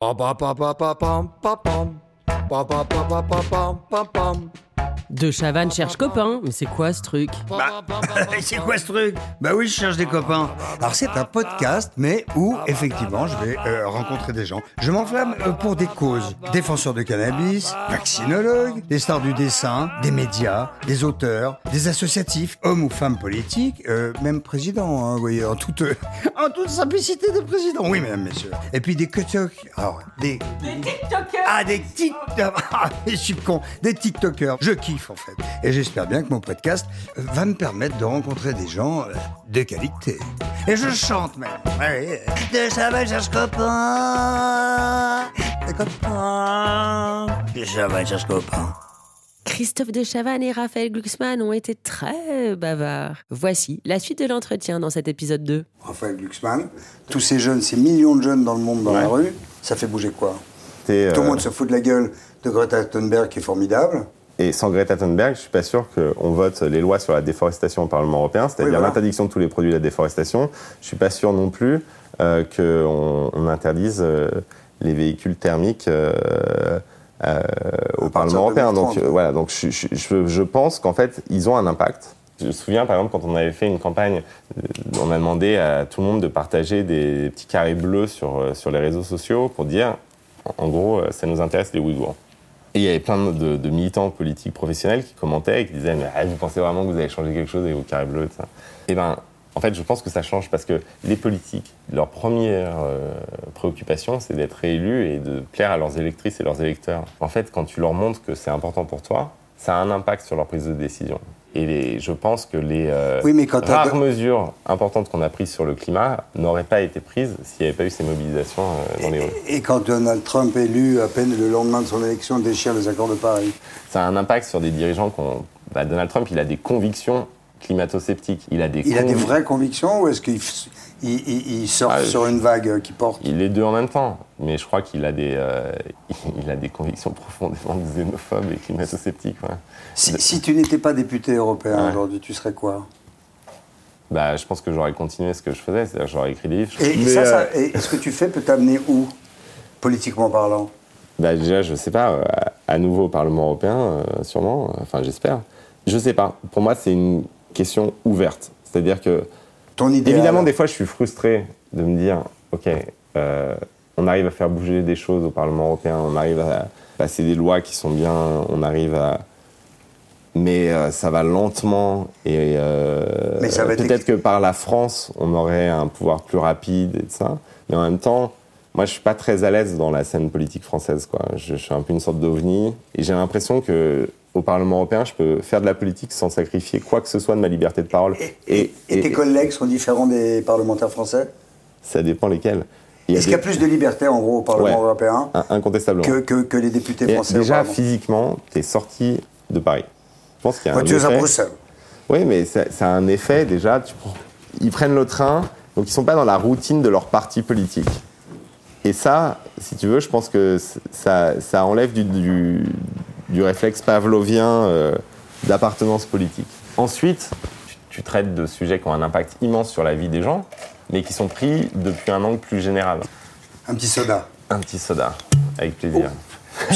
Ba ba ba ba ba bum ba bum. Ba ba ba ba ba bum ba bum. De Chavannes cherche copain. Mais c'est quoi ce truc? Bah, c'est quoi ce truc? Bah oui, je cherche des copains. Alors c'est un podcast, mais où effectivement je vais euh, rencontrer des gens. Je m'enflamme euh, pour des causes. Défenseurs de cannabis, vaccinologues, des stars du dessin, des médias, des auteurs, des associatifs, hommes ou femmes politiques, euh, même présidents, hein, vous voyez, en toute, en toute simplicité de président. Oui, mesdames, messieurs. Et puis des TikTok. Alors, des... Des TikTokers Ah, des TikTokers Ah, je suis con. Des TikTokers. Je kiffe, en fait. Et j'espère bien que mon podcast euh, va me permettre de rencontrer des gens euh, de qualité. Et je chante même. Ouais. De Chavannes cherche copain. Des copains. De Chavannes cherche copain. Christophe de Chavannes et Raphaël Glucksmann ont été très bavards. Voici la suite de l'entretien dans cet épisode 2. Raphaël Glucksmann, tous ces jeunes, ces millions de jeunes dans le monde, dans la rue, ça fait bouger quoi C'est, Tout le euh, monde se fout de la gueule de Greta Thunberg qui est formidable. Et sans Greta Thunberg, je suis pas sûr qu'on vote les lois sur la déforestation au Parlement européen, c'est-à-dire Oui, voilà. l'interdiction de tous les produits de la déforestation. Je suis pas sûr non plus euh, qu'on on interdise euh, les véhicules thermiques euh, euh, au Parlement européen. Donc 2030. voilà, donc je, je- je- je pense qu'en fait, ils ont un impact. Je me souviens, par exemple, quand on avait fait une campagne, on a demandé à tout le monde de partager des petits carrés bleus sur, sur les réseaux sociaux pour dire, en gros, ça nous intéresse les Ouïghours. Et il y avait plein de, militants politiques professionnels qui commentaient et qui disaient ah, vous pensez vraiment que vous avez changé quelque chose avec vos carrés bleus et tout ça? Eh ben, en fait, je pense que ça change parce que les politiques, leur première euh, préoccupation, c'est d'être réélus et de plaire à leurs électrices et leurs électeurs. En fait, quand tu leur montres que c'est important pour toi, ça a un impact sur leur prise de décision. Et les- je pense que les euh, Oui, mais quand t'as- rares mesures importantes qu'on a prises sur le climat n'auraient pas été prises s'il n'y avait pas eu ces mobilisations euh, dans les rues. Et quand Donald Trump élu, à peine le lendemain de son élection, déchire les accords de Paris. ça a un impact sur des dirigeants qui ont... bah, Donald Trump, il a des convictions climato-sceptiques. Il a des, Il a des vraies convictions ou est-ce qu'il il, il- il surfe Ah, sur je- une vague qui porte Il est deux en même temps. Mais je crois qu'il a des, euh, il a des convictions profondément xénophobes et climato-sceptiques. ouais. si, si tu n'étais pas député européen Ouais. aujourd'hui, tu serais quoi? Bah, je pense que j'aurais continué ce que je faisais, c'est-à-dire j'aurais écrit des livres. Et, Mais, ça, euh, ça- et ce que tu fais peut t'amener où Politiquement parlant? Bah déjà, je sais pas, euh, à nouveau au Parlement européen, euh, sûrement, euh, enfin j'espère. Je sais pas. Pour moi, c'est une question ouverte. C'est-à-dire que, Ton idéal évidemment, des fois, je suis frustré de me dire, OK, euh, on arrive à faire bouger des choses au Parlement européen, on arrive à passer des lois qui sont bien, on arrive à... Mais euh, ça va lentement et euh, peut-être que par la France, on aurait un pouvoir plus rapide et tout ça. Mais en même temps, moi, je suis pas très à l'aise dans la scène politique française. Quoi. Je, je suis un peu une sorte d'ovni. Et j'ai l'impression que au Parlement européen, je peux faire de la politique sans sacrifier quoi que ce soit de ma liberté de parole. Et, et- et tes collègues sont différents des parlementaires français? Ça dépend lesquels. Est-ce qu'il y a plus de liberté en gros au Parlement Ouais. européen In- Incontestablement. que, que, que les députés français déjà, physiquement, tu es sorti de Paris. Je pense qu'il y a Quand un tu es à Bruxelles. Oui, mais ça, ça a un effet déjà. Tu Ils prennent le train, donc ils sont pas dans la routine de leur parti politique. Et ça, si tu veux, je pense que ça, ça enlève du, du, du réflexe pavlovien euh, d'appartenance politique. Ensuite, tu, tu traites de sujets qui ont un impact immense sur la vie des gens, mais qui sont pris depuis un angle plus général. Un petit soda. Un petit soda, avec plaisir.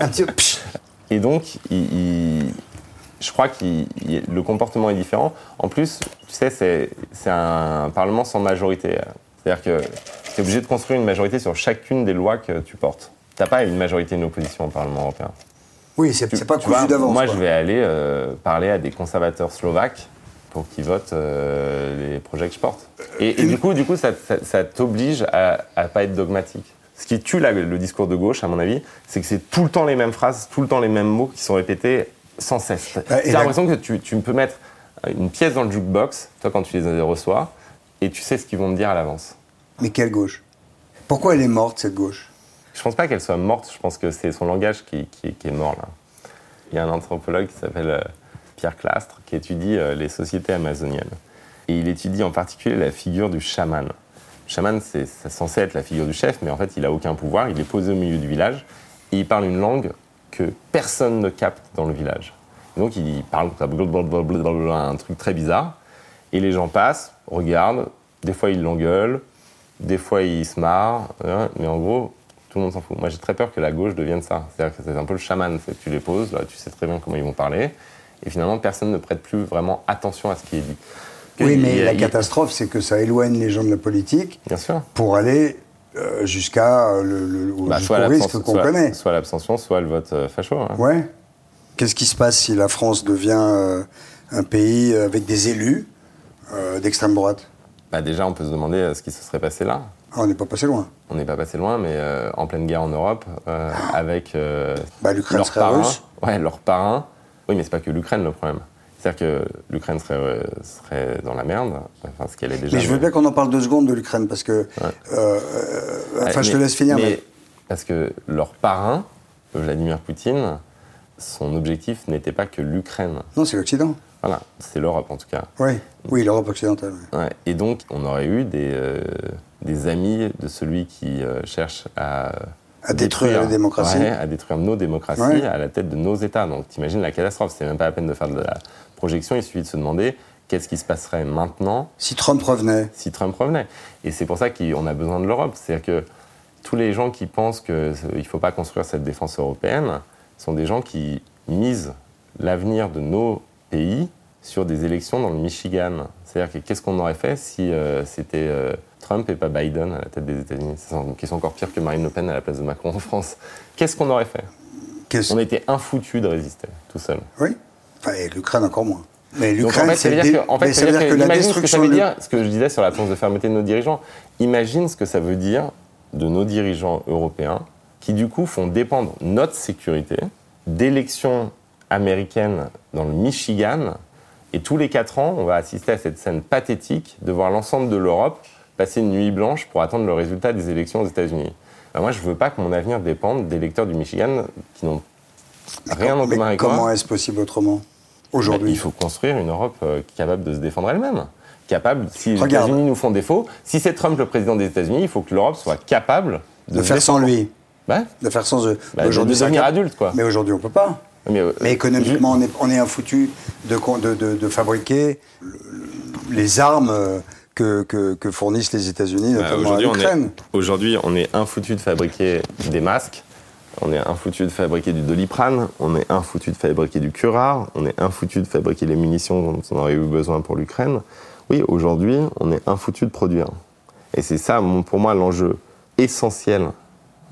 Un petit. Et donc, il- il- je crois que le comportement est différent. En plus, tu sais, c'est un Parlement sans majorité. C'est-à-dire que tu es obligé de construire une majorité sur chacune des lois que tu portes. Tu n'as pas une majorité, une opposition au Parlement européen. Oui, c'est pas cousu d'avance. Moi, quoi. je vais aller euh, parler à des conservateurs slovaques pour qu'ils votent euh, les projets que je porte. Et, et du coup, du coup ça, ça- ça t'oblige à ne pas être dogmatique. Ce qui tue la- le discours de gauche, à mon avis, c'est que c'est tout le temps les mêmes phrases, tout le temps les mêmes mots qui sont répétés sans cesse. Bah, la- l'impression que tu, tu peux mettre une pièce dans le jukebox, toi, quand tu les reçois, et tu sais ce qu'ils vont te dire à l'avance. Mais quelle gauche? Pourquoi elle est morte, cette gauche? Je pense pas qu'elle soit morte, je pense que c'est son langage qui, est mort là. Il y a un anthropologue qui s'appelle euh, Pierre Clastre qui étudie euh, les sociétés amazoniennes. Et il étudie en particulier la figure du chaman. Le chaman, c'est censé être la figure du chef, mais en fait, il a aucun pouvoir. Il est posé au milieu du village et il parle une langue que personne ne capte dans le village. Donc, il parle un truc très bizarre. Et les gens passent, regardent, des fois ils l'engueulent, des fois ils se marrent, hein, mais en gros, tout le monde s'en fout. Moi, j'ai très peur que la gauche devienne ça. C'est-à-dire que c'est un peu le chaman, c'est que tu les poses, là, tu sais très bien comment ils vont parler, et finalement, personne ne prête plus vraiment attention à ce qui est dit. Oui, il- mais il- la il- catastrophe, c'est que ça éloigne les gens de la politique Bien sûr. pour aller euh, jusqu'à euh, le, Bah, risque qu'on connaît. soit l'abstention, soit le vote euh, facho. hein. Ouais. Qu'est-ce qui se passe si la France devient euh, un pays avec des élus euh, d'extrême droite? Bah, déjà, on peut se demander euh, ce qui se serait passé là. Ah, On n'est pas passé loin. On n'est pas passé loin, mais euh, en pleine guerre en Europe, euh, avec euh, Bah, l'Ukraine leur serait parrain. russe. Ouais, leur parrain. Oui, mais c'est pas que l'Ukraine le problème. C'est-à-dire que l'Ukraine serait, serait dans la merde, enfin ce qu'elle est déjà. Mais je veux bien qu'on en parle deux secondes de l'Ukraine parce que. Ouais, enfin, je te laisse finir. mais Mais... Parce que leur parrain, Vladimir Poutine, son objectif n'était pas que l'Ukraine. Non, c'est l'Occident. Voilà, c'est l'Europe en tout cas. Oui, oui, l'Europe occidentale. Ouais, Et donc, on aurait eu des, des amis de celui qui euh, cherche à. À détruire la démocratie. Ouais, à détruire nos démocraties Ouais. à la tête de nos États. Donc, t'imagines la catastrophe. C'est même pas la peine de faire de la projection. Il suffit de se demander qu'est-ce qui se passerait maintenant Si Trump revenait, si Trump revenait. Et c'est pour ça qu'on a besoin de l'Europe. C'est-à-dire que tous les gens qui pensent qu'il ne faut pas construire cette défense européenne sont des gens qui misent l'avenir de nos pays sur des élections dans le Michigan. C'est-à-dire que qu'est-ce qu'on aurait fait si euh, c'était euh, Trump et pas Biden à la tête des États-Unis une question encore pire que Marine Le Pen à la place de Macron en France. Qu'est-ce qu'on aurait fait On était infoutus de résister, tout seul. Oui. Enfin, et l'Ukraine encore moins. Mais en l'Ukraine, fait, ça c'est veut dé- dire que, en fait, ça veut dire que que la imagine ce que ça destruction. veut de- dire, ce que je disais sur l'absence de fermeté de nos dirigeants. Imagine ce que ça veut dire de nos dirigeants européens qui du coup font dépendre notre sécurité d'élections américaines dans le Michigan et tous les quatre ans, on va assister à cette scène pathétique de voir l'ensemble de l'Europe passer une nuit blanche pour attendre le résultat des élections aux États-Unis. Ben, moi, je veux pas que mon avenir dépende d'électeurs du Michigan qui n'ont rien en commun avec comment moi. est-ce possible autrement Bah, aujourd'hui il faut construire une Europe euh, capable de se défendre elle-même. Capable, si les. États-Unis nous font défaut, si c'est Trump le président des États-Unis, il faut que l'Europe soit capable de, de faire sans lui, de faire sans eux. Bah, de aujourd'hui, ça devenir adulte, quoi. Mais aujourd'hui, on peut pas. Mais, euh, Mais économiquement, on est, on est un foutu de, de, de, de fabriquer le- les armes euh, que, que, que fournissent les États-Unis, Bah, notamment à aujourd'hui, on l'Ukraine. est, aujourd'hui, on est infoutu de fabriquer des masques, on est infoutu de fabriquer du doliprane, on est infoutu de fabriquer du curare, on est infoutu de fabriquer les munitions dont on aurait eu besoin pour l'Ukraine. Oui, aujourd'hui, on est infoutu de produire. Et c'est ça, pour moi, l'enjeu essentiel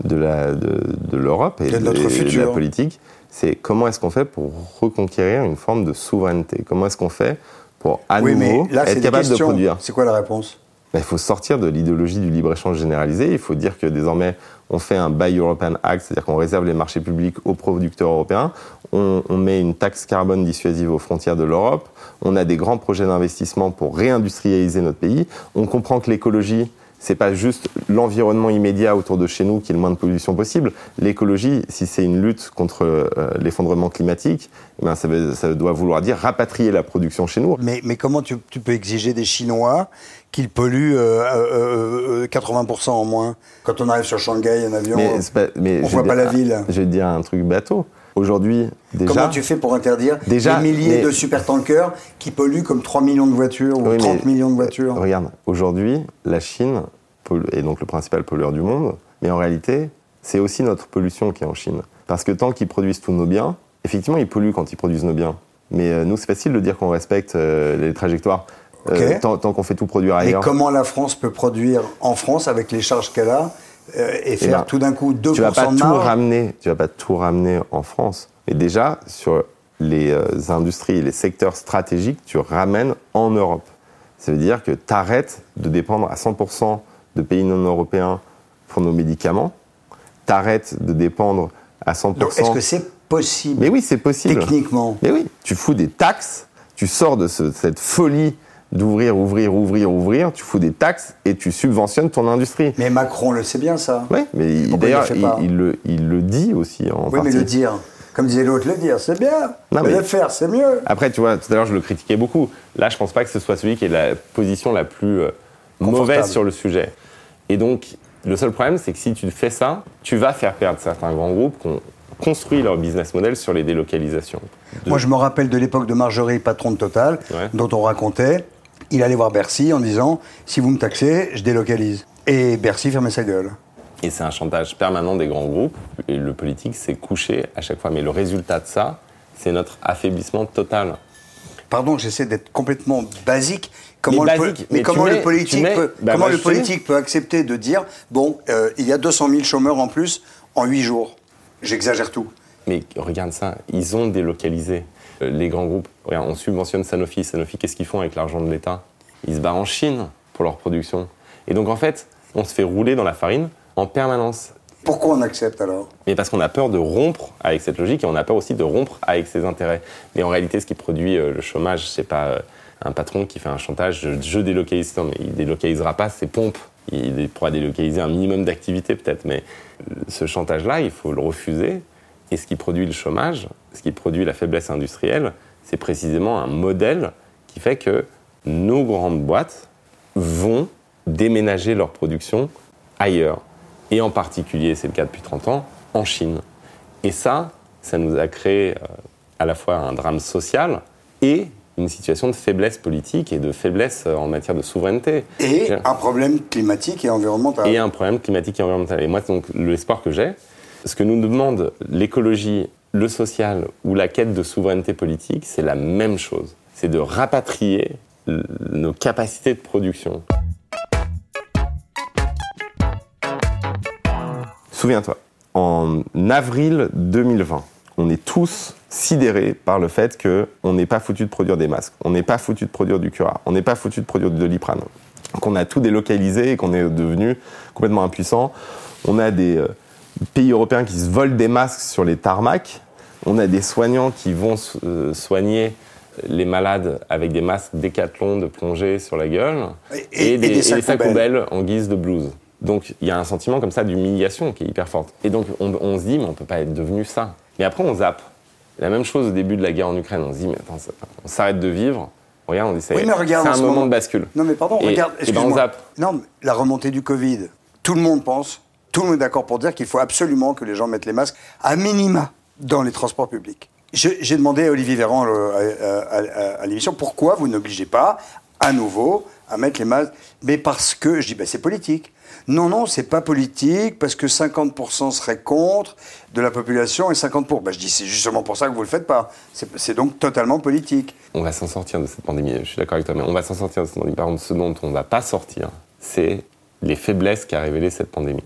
de la- de, de l'Europe et De de, notre et de la politique, c'est comment est-ce qu'on fait pour reconquérir une forme de souveraineté? Comment est-ce qu'on fait pour, à oui, mais là, être capable de produire C'est quoi la réponse ben, il faut sortir de l'idéologie du libre-échange généralisé. Il faut dire que désormais, on fait un Buy European Act, c'est-à-dire qu'on réserve les marchés publics aux producteurs européens. On, on met une taxe carbone dissuasive aux frontières de l'Europe. On a des grands projets d'investissement pour réindustrialiser notre pays. On comprend que l'écologie, c'est pas juste l'environnement immédiat autour de chez nous qui est le moins de pollution possible. L'écologie, si c'est une lutte contre euh, l'effondrement climatique, eh ben ça, doit vouloir dire rapatrier la production chez nous. mais, mais comment tu, tu peux exiger des Chinois qu'ils polluent euh, euh, euh, 80% en moins? Quand on arrive sur Shanghai en avion, Mais pas- mais on voit pas dire- la ville. Je vais te dire un truc bateau. Aujourd'hui, déjà. comment tu fais pour interdire Déjà, des milliers mais- de supertankers qui polluent comme 3 millions de voitures ou Oui, 30 mais- millions de voitures? Regarde, aujourd'hui, la Chine est donc le principal pollueur du monde, mais en réalité, c'est aussi notre pollution qui est en Chine. Parce que tant qu'ils produisent tous nos biens, effectivement, ils polluent quand ils produisent nos biens. Mais euh, nous, c'est facile de dire qu'on respecte euh, les trajectoires euh, tant, tant qu'on fait tout produire Mais ailleurs. comment la France peut produire en France avec les charges qu'elle a euh, et faire ben, tout d'un coup 2% tu vas pas de tout marge ramener, tu vas pas tout ramener en France. Mais déjà sur les euh, industries, les secteurs stratégiques, tu ramènes en Europe. Ça veut dire que tu arrêtes de dépendre à 100% de pays non européens pour nos médicaments. Tu arrêtes de dépendre à 100%. Donc est-ce que c'est possible Mais oui, c'est possible. techniquement Mais oui, tu fous des taxes, tu sors de ce- cette folie d'ouvrir, ouvrir, ouvrir, ouvrir, tu fous des taxes et tu subventionnes ton industrie. Mais Macron le sait bien ça. Oui, mais il d'ailleurs, il, le, il le dit aussi en Oui, mais le dire, comme disait l'autre, le dire, c'est bien. Non, mais le faire, c'est mieux. Après, tu vois, tout à l'heure, je le critiquais beaucoup. Là, je pense pas que ce soit celui qui ait la position la plus euh, mauvaise sur le sujet. Et donc, le seul problème, c'est que si tu fais ça, tu vas faire perdre certains grands groupes qui ont construit leur business model sur les délocalisations. De- Moi, je me rappelle de l'époque de Marjorie, patron de Total, Ouais. dont on racontait. Il allait voir Bercy en disant si vous me taxez, je délocalise. Et Bercy fermait sa gueule. Et c'est un chantage permanent des grands groupes. Et le politique s'est couché à chaque fois. Mais le résultat de ça, c'est notre affaiblissement total. Pardon, j'essaie d'être complètement basique. Comment, Mais le, mais comment le politique, tu mets- peut, bah, comment le politique peut accepter de dire bon, euh, il y a 200 000 chômeurs en plus en 8 jours J'exagère tout. Mais regarde ça, ils ont délocalisé euh, les grands groupes. Regarde, on subventionne Sanofi. Sanofi, qu'est-ce qu'ils font avec l'argent de l'État? Ils se barrent en Chine pour leur production. Et donc en fait, on se fait rouler dans la farine en permanence. Pourquoi on accepte alors Mais parce qu'on a peur de rompre avec cette logique et on a peur aussi de rompre avec ses intérêts. Mais en réalité, ce qui produit euh, le chômage, c'est pas euh, un patron qui fait un chantage, je, délocalise. Non, mais il délocalisera pas ses pompes. Il pourra délocaliser un minimum d'activité peut-être, mais euh, ce chantage-là, il faut le refuser. Et ce qui produit le chômage, ce qui produit la faiblesse industrielle, c'est précisément un modèle qui fait que nos grandes boîtes vont déménager leur production ailleurs. Et en particulier, c'est le cas depuis 30 ans, en Chine. Et ça, ça nous a créé euh, à la fois un drame social et une situation de faiblesse politique et de faiblesse euh, en matière de souveraineté. Et un problème climatique et environnemental. et un problème climatique et environnemental. Et moi, donc, l'espoir que j'ai, ce que nous demande l'écologie, le social ou la quête de souveraineté politique, c'est la même chose. C'est de rapatrier nos capacités de production. Souviens-toi, en avril 2020, on est tous sidérés par le fait qu'on n'est pas foutu de produire des masques, on n'est pas foutu de produire du cura, on n'est pas foutu de produire du doliprane, qu'on a tout délocalisé et qu'on est devenu complètement impuissant. On a des euh, pays européens qui se volent des masques sur les tarmacs, on a des soignants qui vont euh, soigner les malades avec des masques décathlon de plongée sur la gueule Et- et- et des sacs poubelles en guise de blouse. Donc il y a un sentiment comme ça d'humiliation qui est hyper forte. Et donc on, on se dit, mais on peut pas être devenu ça. Mais après on zappe. La même chose au début de la guerre en Ukraine. On se dit, mais attends, on s'arrête de vivre. Regarde, on dit, Oui, c'est un moment moment- de bascule. Non mais pardon, Et- regarde, et ben, on excuse-moi. zappe. Non, mais la remontée du Covid, tout le monde pense, tout le monde est d'accord pour dire qu'il faut absolument que les gens mettent les masques à minima dans les transports publics. J'ai demandé à Olivier Véran à, à- à- à l'émission pourquoi vous n'obligez pas à nouveau à mettre les masques. Mais parce que, je dis, ben, c'est politique. Non, non, c'est pas politique, parce que 50% seraient contre de la population et 50% pour. Ben, je dis, c'est justement pour ça que vous le faites pas. C'est donc totalement politique. On va s'en sortir de cette pandémie, je suis d'accord avec toi, mais on va s'en sortir de cette pandémie. Par contre, ce dont on ne va pas sortir, c'est les faiblesses qu'a révélé cette pandémie.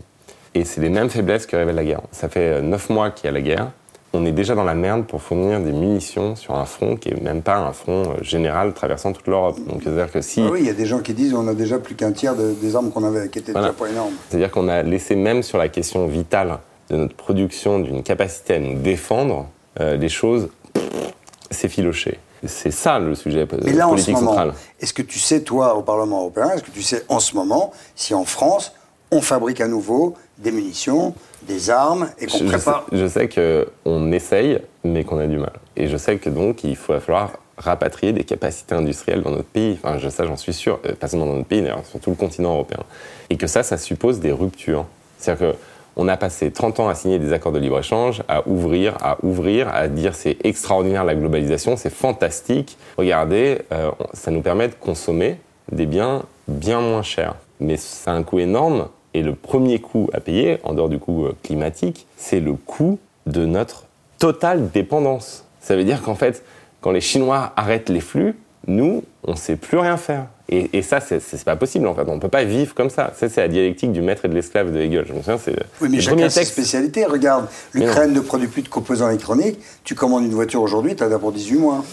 Et c'est les mêmes faiblesses que révèle la guerre. Ça fait euh, neuf mois qu'il y a la guerre. On est déjà dans la merde pour fournir des munitions sur un front qui est même pas un front euh, général traversant toute l'Europe. Donc, c'est-à-dire que si. Ah oui, il y a des gens qui disent on a déjà plus qu'un tiers de- des armes qu'on avait, qui étaient Voilà. déjà pas énormes. C'est-à-dire qu'on a laissé même sur la question vitale de notre production, d'une capacité à nous défendre, euh, les choses s'effilocher. C'est ça le sujet euh, Mais là, en ce politique moment, est-ce que tu sais, toi, au Parlement européen, est-ce que tu sais en ce moment si en France, on fabrique à nouveau des munitions, des armes et qu'on Je, je sais, prépare. je sais qu'on essaye, mais qu'on a du mal. Et je sais que donc il faut- va falloir rapatrier des capacités industrielles dans notre pays. Enfin, je, ça, j'en suis sûr. Euh, Pas seulement dans notre pays, d'ailleurs, sur tout le continent européen. Et que ça, ça suppose des ruptures. C'est-à-dire qu'on a passé 30 ans à signer des accords de libre-échange, à ouvrir, à ouvrir, à dire c'est extraordinaire la globalisation, c'est fantastique. Regardez, euh, on- ça nous permet de consommer des biens bien moins chers. Mais ça a un coût énorme. Et le premier coût à payer, en dehors du coût euh, climatique, c'est le coût de notre totale dépendance. Ça veut dire qu'en fait, quand les Chinois arrêtent les flux, nous, on ne sait plus rien faire. Et, et ça, c'est- pas possible en fait. On ne peut pas vivre comme ça. Ça, c'est la dialectique du maître et de l'esclave de Hegel. Je me souviens, c'est Oui, mais le chacun premier texte. spécialités. Regarde, l'Ukraine ne produit plus de composants électroniques. Tu commandes une voiture aujourd'hui, tu as pour 18 mois.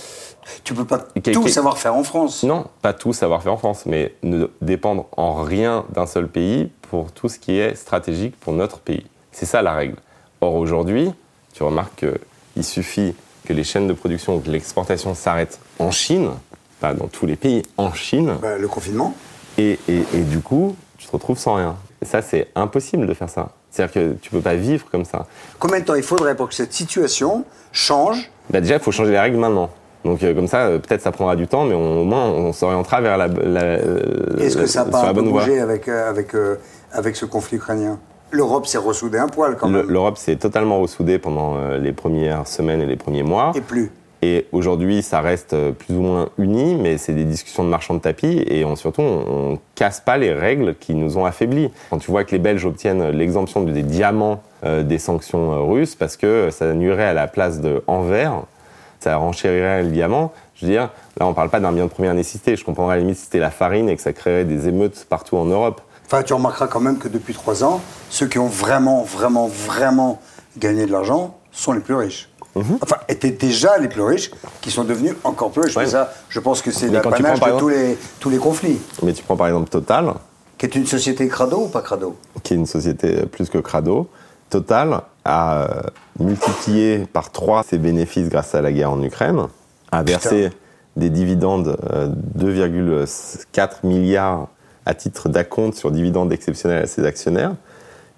Tu peux pas tout savoir faire en France. Non, pas tout savoir faire en France, mais ne dépendre en rien d'un seul pays pour tout ce qui est stratégique pour notre pays. C'est ça la règle. Or aujourd'hui, tu remarques qu'il suffit que les chaînes de production, que l'exportation s'arrête en Chine, pas dans tous les pays, en Chine, Bah, le confinement. et, et- et du coup, tu te retrouves sans rien. Et ça, c'est impossible de faire ça. C'est-à-dire que tu peux pas vivre comme ça. Combien de temps il faudrait pour que cette situation change? Bah déjà, il faut changer les règles maintenant. Donc euh, comme ça, euh, peut-être ça prendra du temps, mais on- au moins on s'orientera vers la, la- euh, Est-ce que la- ça sur pas la un peu bougé avec, euh, avec, avec ce conflit ukrainien L'Europe s'est ressoudée un poil quand même. L'Europe s'est totalement ressoudée pendant euh, les premières semaines et les premiers mois. Et plus. Et aujourd'hui, ça reste euh, plus ou moins uni, mais c'est des discussions de marchands de tapis et on, surtout, on, ne casse pas les règles qui nous ont affaiblis. Quand tu vois que les Belges obtiennent l'exemption des diamants euh, des sanctions euh, russes parce que ça nuirait à la place de Anvers, ça renchérirait le diamant. Je veux dire, là, on ne parle pas d'un bien de première nécessité. Je comprendrais à la limite si c'était la farine et que ça créerait des émeutes partout en Europe. Enfin, tu remarqueras quand même que depuis trois ans, ceux qui ont vraiment, vraiment, vraiment gagné de l'argent sont les plus riches. Mhm. Enfin, étaient déjà les plus riches, qui sont devenus encore plus riches. Ça, je pense que c'est l'apanage de tous, les, tous les conflits. Mais tu prends par exemple Total. Qui est une société crado ou pas crado? Qui est une société plus que crado. Total a euh, multiplié par trois ses bénéfices grâce à la guerre en Ukraine, a versé des dividendes 2,4 euh, milliards à titre d'acompte sur dividendes exceptionnels à ses actionnaires.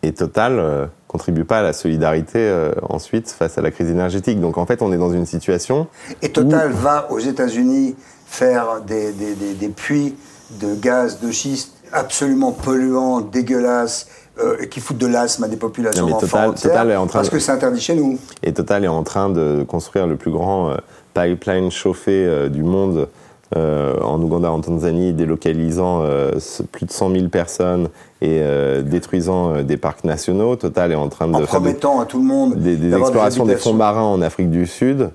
Et Total euh, contribue pas à la solidarité euh, ensuite face à la crise énergétique. Donc en fait, on est dans une situation. Et Total va aux États-Unis faire des, des, des, puits de gaz de schiste absolument polluants, dégueulasses, euh, qui foutent de l'asthme à des populations Total, Total est en train parce que c'est interdit chez nous. Et Total est en train de construire le plus grand pipeline chauffé du monde euh, en Ouganda, en Tanzanie, délocalisant euh, plus de 100 000 personnes et euh, détruisant des parcs nationaux. Total est en train de en promettant à tout le monde des, des explorations des, fonds marins en Afrique du Sud.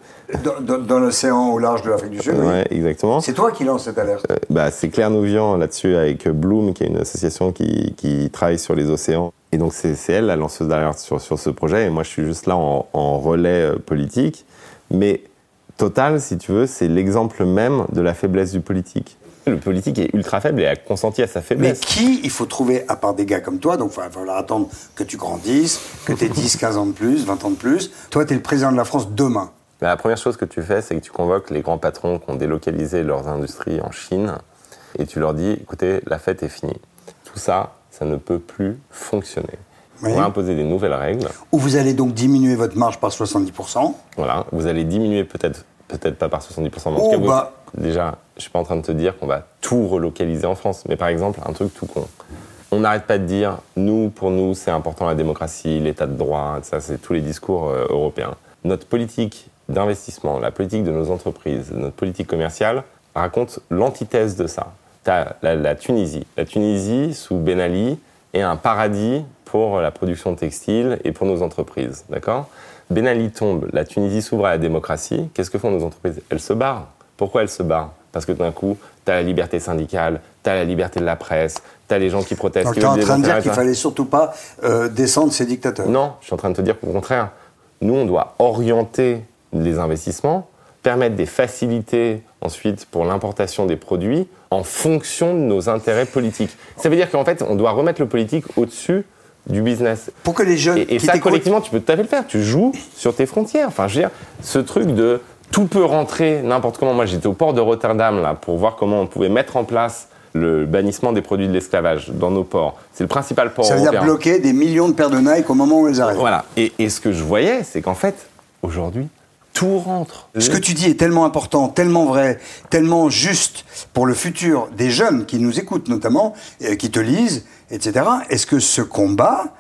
Dans, l'océan au large de l'Afrique du Sud. Oui, exactement. C'est toi qui lance cette alerte. bah, c'est Claire Nouvian là-dessus avec Bloom, qui est une association qui, qui travaille sur les océans. Et donc c'est elle la lanceuse d'alerte sur, sur ce projet. Et moi, je suis juste là en, en relais politique. Mais Total, si tu veux, c'est l'exemple même de la faiblesse du politique. Le politique est ultra faible et a consenti à sa faiblesse. Mais qui il faut trouver, à part des gars comme toi, donc il va falloir attendre que tu grandisses, que tu aies 10, 15 ans de plus, 20 ans de plus. Toi, tu es le président de la France demain. la première chose que tu fais, c'est que tu convoques les grands patrons qui ont délocalisé leurs industries en Chine et tu leur dis, écoutez, la fête est finie. Tout ça, ça ne peut plus fonctionner. On va imposer des nouvelles règles. Où vous allez donc diminuer votre marge par 70%. Voilà, vous allez diminuer peut-être peut-être pas par 70%, mais en tout cas, bah. déjà, je suis pas en train de te dire qu'on va tout relocaliser en France, mais par exemple, un truc tout con. On n'arrête pas de dire, nous, pour nous, c'est important la démocratie, l'état de droit, ça, c'est tous les discours euh, européens. Notre politique d'investissement, la politique de nos entreprises, notre politique commerciale raconte l'antithèse de ça. Tu as la, Tunisie. La Tunisie, sous Ben Ali, est un paradis pour la production textile et pour nos entreprises. D'accord? Ben Ali tombe, la Tunisie s'ouvre à la démocratie. Qu'est-ce que font nos entreprises? Elles se barrent. Pourquoi elles se barrent? Parce que d'un coup, tu as la liberté syndicale, tu as la liberté de la presse, tu as les gens qui protestent. tu es en train de dire qu'il fallait surtout pas euh, descendre ces dictateurs. Non, je suis en train de te dire qu'au contraire, nous, on doit orienter les investissements, permettre des facilités ensuite pour l'importation des produits en fonction de nos intérêts politiques. Ça veut dire qu'en fait, on doit remettre le politique au-dessus du business. Pour que les jeunes. Et, ça, collectivement, tu peux tout à fait le faire. Tu joues sur tes frontières. Enfin, je veux dire, ce truc de tout peut rentrer n'importe comment. Moi, j'étais au port de Rotterdam, là, pour voir comment on pouvait mettre en place le bannissement des produits de l'esclavage dans nos ports. C'est le principal port Ça veut dire bloquer des millions de paires de Nike au moment où elles arrivent. Voilà. Et, et ce que je voyais, c'est qu'en fait, aujourd'hui, tout rentre. Ce que tu dis est tellement important, tellement vrai, tellement juste pour le futur des jeunes qui nous écoutent notamment, euh, qui te lisent, etc. Est-ce que ce combat,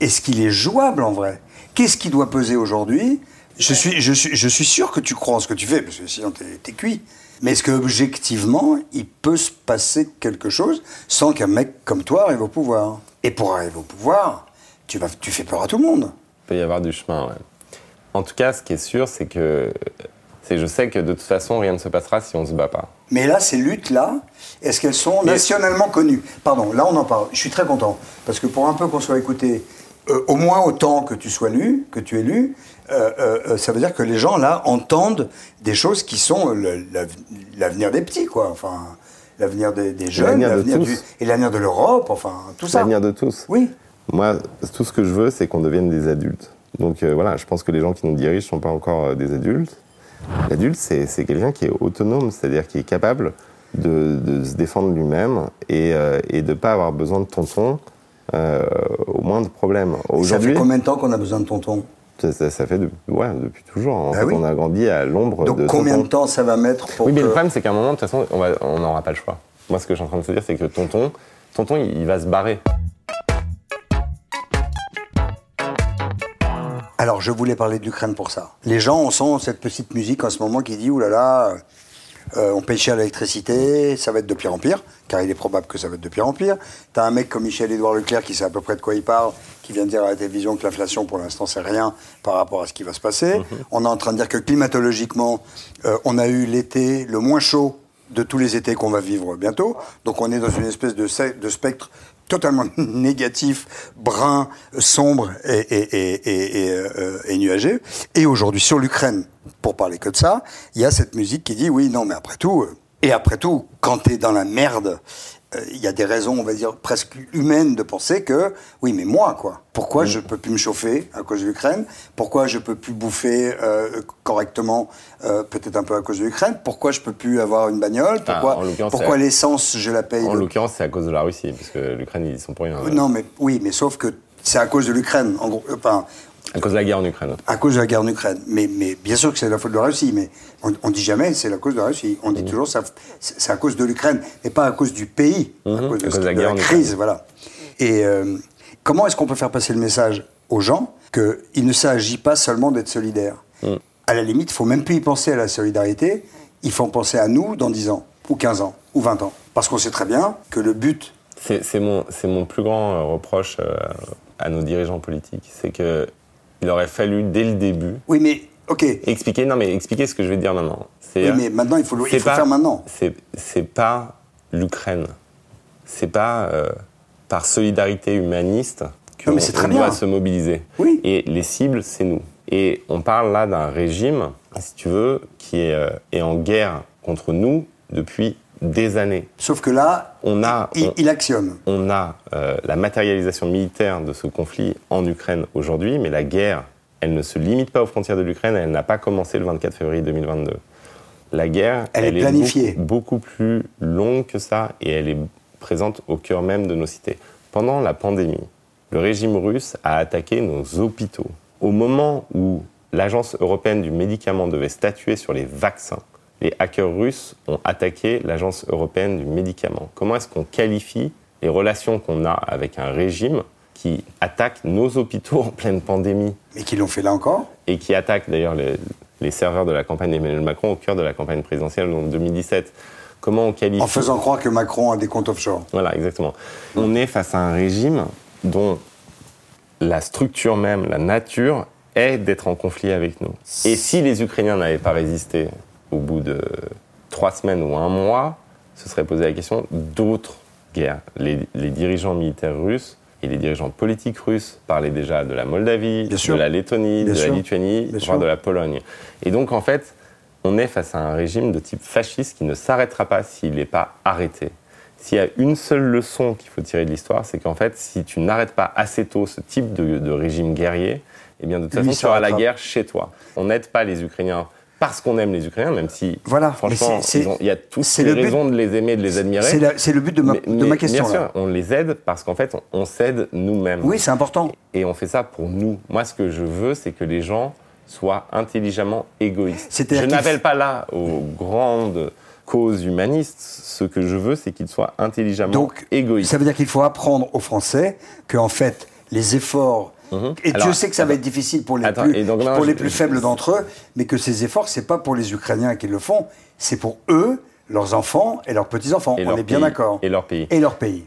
est-ce qu'il est jouable en vrai? Qu'est-ce qui doit peser aujourd'hui? Je suis, je, suis, je suis sûr que tu crois en ce que tu fais, parce que sinon t'es cuit. Mais est-ce qu'objectivement, il peut se passer quelque chose sans qu'un mec comme toi arrive au pouvoir? Et pour arriver au pouvoir, tu, vas, tu fais peur à tout le monde. Il peut y avoir du chemin, ouais. En tout cas, ce qui est sûr, c'est que c'est je sais que de toute façon, rien ne se passera si on ne se bat pas. Mais là, ces luttes-là, est-ce qu'elles sont nationalement connues? Pardon, là on en parle. Je suis très content. Parce que pour un peu qu'on soit écouté, euh, au moins autant que tu sois lu, que tu es lu, euh, euh, ça veut dire que les gens là entendent des choses qui sont l'avenir des petits, quoi. Enfin, l'avenir des, jeunes, l'avenir du, et l'avenir de l'Europe, enfin, tout ça. L'avenir de tous. Oui. Moi, tout ce que je veux, c'est qu'on devienne des adultes. Donc euh, voilà, je pense que les gens qui nous dirigent ne sont pas encore euh, des adultes. L'adulte, c'est quelqu'un qui est autonome, c'est-à-dire qui est capable de, se défendre lui-même et, euh, et, de ne pas avoir besoin de tonton au moindre problème. Ça fait combien de temps qu'on a besoin de tonton? Ça, fait ouais, depuis toujours. En bah fait, on a grandi à l'ombre de Donc combien de temps ça va mettre pour Oui, mais le problème, c'est qu'à un moment, de toute façon, on n'aura pas le choix. Moi, ce que je suis en train de te dire, c'est que tonton, tonton, il va se barrer. Alors, je voulais parler de l'Ukraine pour ça. Les gens on sent cette petite musique en ce moment qui dit, oulala, là là, euh, on paye cher l'électricité, ça va être de pire en pire, car il est probable que ça va être de pire en pire. T'as un mec comme Michel-Édouard Leclerc qui sait à peu près de quoi il parle, qui vient de dire à la télévision que l'inflation, pour l'instant, c'est rien par rapport à ce qui va se passer. Mhm. On est en train de dire que climatologiquement, euh, on a eu l'été le moins chaud de tous les étés qu'on va vivre bientôt. Donc on est dans une espèce de, de spectre totalement négatif, brun, sombre et, et, et, euh, et nuageux. Et aujourd'hui, sur l'Ukraine, pour parler que de ça, il y a cette musique qui dit oui, non, mais après tout, euh, et après tout, quand t'es dans la merde il y a des raisons, on va dire, presque humaines de penser que, oui, mais moi, quoi. Pourquoi je peux plus me chauffer à cause de l'Ukraine? Pourquoi je peux plus bouffer euh, correctement, euh, peut-être un peu à cause de l'Ukraine? Pourquoi je peux plus avoir une bagnole? Ah, Pourquoi, pourquoi l'essence, je la paye En l'occurrence, c'est à cause de la Russie, parce que l'Ukraine, ils sont pour rien. Non, mais oui, mais sauf que c'est à cause de l'Ukraine. En gros, enfin, à cause de la guerre en Ukraine. À cause de la guerre en Ukraine. Mais, mais bien sûr que c'est la faute de la Russie, mais on, ne dit jamais c'est la cause de la Russie. On dit mhm. toujours c'est à cause de l'Ukraine, mais pas à cause du pays, à mhm. cause de, la, guerre crise, voilà. Et euh, comment est-ce qu'on peut faire passer le message aux gens qu'il ne s'agit pas seulement d'être solidaire? Mhm. À la limite, il faut même plus y penser à la solidarité. Il faut en penser à nous dans 10 ans, ou 15 ans, ou 20 ans. Parce qu'on sait très bien que le but c'est mon, mon, plus grand euh, reproche euh, à nos dirigeants politiques. C'est que il aurait fallu dès le début. Oui, mais ok. Expliquer, non, mais expliquer ce que je vais dire maintenant. Oui, mais maintenant il faut le, faire maintenant. C'est pas l'Ukraine. C'est pas euh, par solidarité humaniste qu'on doit se mobiliser. Oui. Et les cibles, c'est nous. Et on parle là d'un régime, si tu veux, qui est, euh, est en guerre contre nous depuis des années. Sauf que là, on a, il, actionne. On a euh, la matérialisation militaire de ce conflit en Ukraine aujourd'hui, mais la guerre, elle ne se limite pas aux frontières de l'Ukraine, elle n'a pas commencé le 24 février 2022. La guerre, elle, est planifiée. beaucoup, plus longue que ça et elle est présente au cœur même de nos cités. Pendant la pandémie, le régime russe a attaqué nos hôpitaux. Au moment où l'Agence européenne du médicament devait statuer sur les vaccins, les hackers russes ont attaqué l'Agence européenne du médicament. Comment est-ce qu'on qualifie les relations qu'on a avec un régime qui attaque nos hôpitaux en pleine pandémie Et qui l'ont fait là encore Et qui attaque d'ailleurs les, serveurs de la campagne d'Emmanuel Macron au cœur de la campagne présidentielle en 2017. Comment on qualifie En faisant croire que Macron a des comptes offshore. Voilà, exactement. On est face à un régime dont la structure même, la nature, est d'être en conflit avec nous. Et si les Ukrainiens n'avaient pas résisté au bout de trois semaines ou un mois, se serait posé la question d'autres guerres. Les, dirigeants militaires russes et les dirigeants politiques russes parlaient déjà de la Moldavie, de la Lettonie, de la Lituanie, voire de la Pologne. Et donc, en fait, on est face à un régime de type fasciste qui ne s'arrêtera pas s'il n'est pas arrêté. S'il y a une seule leçon qu'il faut tirer de l'histoire, c'est qu'en fait, si tu n'arrêtes pas assez tôt ce type de, régime guerrier, eh bien, de toute façon, tu auras la guerre chez toi. On n'aide pas les Ukrainiens parce qu'on aime les Ukrainiens, même si, voilà, franchement, il y a toutes les raisons de les aimer, de les admirer. C'est le but de ma, de ma question. Bien sûr, on les aide parce qu'en fait, on, s'aide nous-mêmes. Oui, c'est important. Et, on fait ça pour nous. Moi, ce que je veux, c'est que les gens soient intelligemment égoïstes. Je n'appelle pas là aux grandes causes humanistes. Ce que je veux, c'est qu'ils soient intelligemment Donc, égoïstes. Ça veut dire qu'il faut apprendre aux Français que, en fait, les efforts Mhm. Et Dieu sait que ça va être difficile pour les plus, pour les plus faibles d'entre eux, mais que ces efforts, c'est pas pour les Ukrainiens qui le font, c'est pour eux, leurs enfants et leurs petits-enfants. On est bien d'accord. Et leur pays. Et leur pays.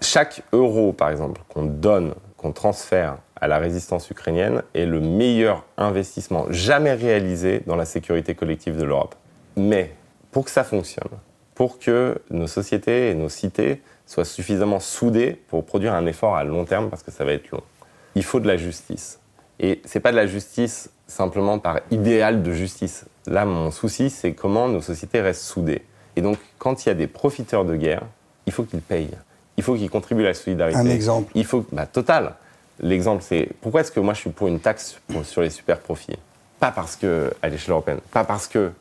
Chaque euro, par exemple, qu'on donne, qu'on transfère à la résistance ukrainienne est le meilleur investissement jamais réalisé dans la sécurité collective de l'Europe. Mais pour que ça fonctionne, pour que nos sociétés et nos cités soient suffisamment soudés pour produire un effort à long terme parce que ça va être long. Il faut de la justice. Et c'est pas de la justice simplement par idéal de justice. Là, mon souci, c'est comment nos sociétés restent soudées. Et donc, quand il y a des profiteurs de guerre, il faut qu'ils payent. Il faut qu'ils contribuent à la solidarité. Un exemple Il faut, bah, total. L'exemple, c'est pourquoi est-ce que moi je suis pour une taxe sur les super profits? Pas parce que à l'échelle européenne, pas parce que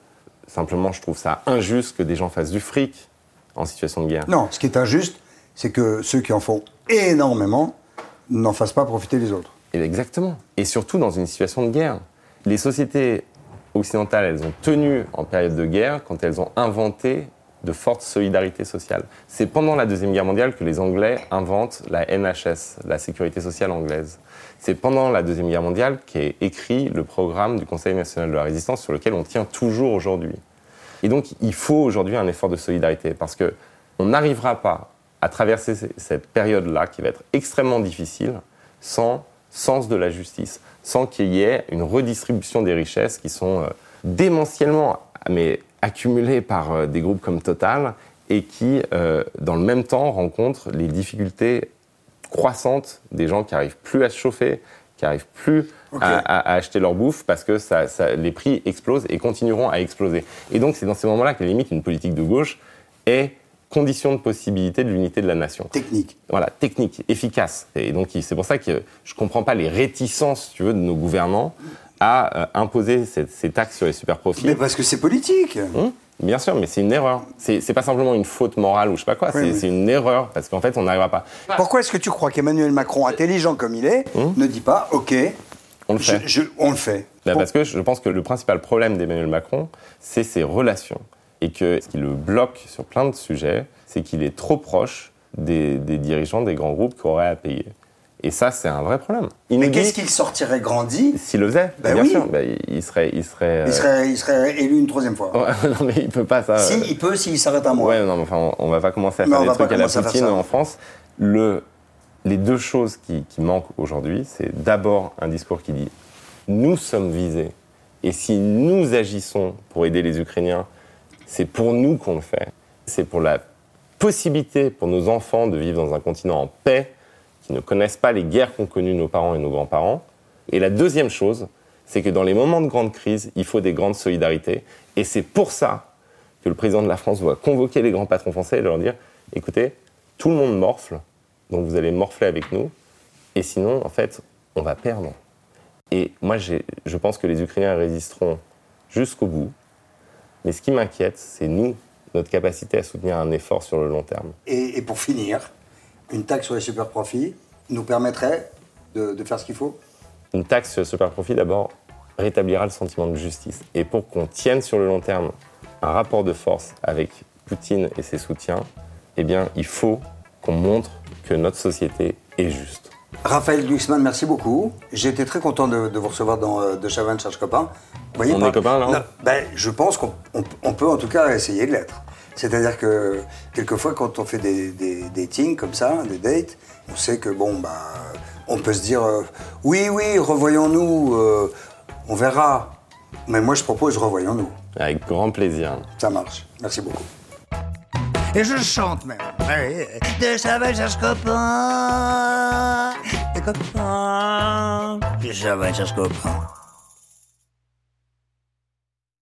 simplement je trouve ça injuste que des gens fassent du fric en situation de guerre. Non, ce qui est injuste, c'est que ceux qui en font énormément n'en fassent pas profiter les autres. exactement. Et surtout dans une situation de guerre. Les sociétés occidentales, elles ont tenu en période de guerre quand elles ont inventé de forte solidarité sociale. C'est pendant la Deuxième Guerre mondiale que les Anglais inventent la NHS, la sécurité sociale anglaise. C'est pendant la Deuxième Guerre mondiale qu'est écrit le programme du Conseil national de la résistance sur lequel on tient toujours aujourd'hui. Et donc, il faut aujourd'hui un effort de solidarité parce que on n'arrivera pas à traverser cette période-là qui va être extrêmement difficile sans sens de la justice, sans qu'il y ait une redistribution des richesses qui sont euh, démentiellement mais accumulées par euh, des groupes comme Total et qui, euh, dans le même temps, rencontrent les difficultés croissantes des gens qui n'arrivent plus à se chauffer, qui n'arrivent plus à, acheter leur bouffe parce que ça, les prix explosent et continueront à exploser. Et donc, c'est dans ces moments-là que, limite, une politique de gauche est condition de possibilité de l'unité de la nation. Technique. Voilà, technique, efficace. Et donc, c'est pour ça que je ne comprends pas les réticences, tu veux, de nos gouvernants à euh, imposer ces, taxes sur les super profits. Mais parce que c'est politique. Hum, bien sûr, mais c'est une erreur. C'est pas simplement une faute morale ou je sais pas quoi, c'est une erreur parce qu'en fait, on n'arrivera pas. Pourquoi est-ce que tu crois qu'Emmanuel Macron, intelligent comme il est, hum ne dit pas OK, on le fait On le fait. Bah, parce que je pense que le principal problème d'Emmanuel Macron, c'est ses relations. Et que ce qui le bloque sur plein de sujets, c'est qu'il est trop proche des, dirigeants des grands groupes qui auraient à payer. Et ça, c'est un vrai problème. Mais qu'est-ce qu'il sortirait grandi S'il le faisait, bah bien sûr. Bah, il, serait, il, serait, il, serait, il serait élu une troisième fois. non, mais il peut pas ça. Si, il peut s'il s'arrête à moi. Ouais, non, mais enfin, on, va pas commencer à faire des trucs à la Poutine en France. Le, les deux choses qui, qui manquent aujourd'hui, c'est d'abord un discours qui dit nous sommes visés. Et si nous agissons pour aider les Ukrainiens, c'est pour nous qu'on le fait. C'est pour la possibilité pour nos enfants de vivre dans un continent en paix, qui ne connaissent pas les guerres qu'ont connues nos parents et nos grands-parents. Et la deuxième chose, c'est que dans les moments de grande crise, il faut des grandes solidarités. Et c'est pour ça que le président de la France doit convoquer les grands patrons français et leur dire écoutez, tout le monde morfle, donc vous allez morfler avec nous. Et sinon, en fait, on va perdre. Et moi, je pense que les Ukrainiens résisteront jusqu'au bout. Mais ce qui m'inquiète, c'est nous, notre capacité à soutenir un effort sur le long terme. Et, pour finir, une taxe sur les super profits nous permettrait de, faire ce qu'il faut Une taxe sur les super profits, d'abord, rétablira le sentiment de justice. Et pour qu'on tienne sur le long terme un rapport de force avec Poutine et ses soutiens, eh bien, il faut qu'on montre que notre société est juste. Raphaël Glucksmann, merci beaucoup. J'ai été très content de, vous recevoir dans euh, De Chavannes Cherche Copain. voyez, on est copains, là ben, Je pense qu'on peut en tout cas essayer de l'être. C'est-à-dire que quelquefois, quand on fait des, des datings comme ça, des dates, on sait que bon, bah, on peut se dire euh, oui, oui, revoyons-nous, euh, on verra. Mais moi, je propose revoyons-nous. Avec grand plaisir. Ça marche. Merci beaucoup. Et je chante même. De Chaval cherche copain. Des copains. De cherche copain.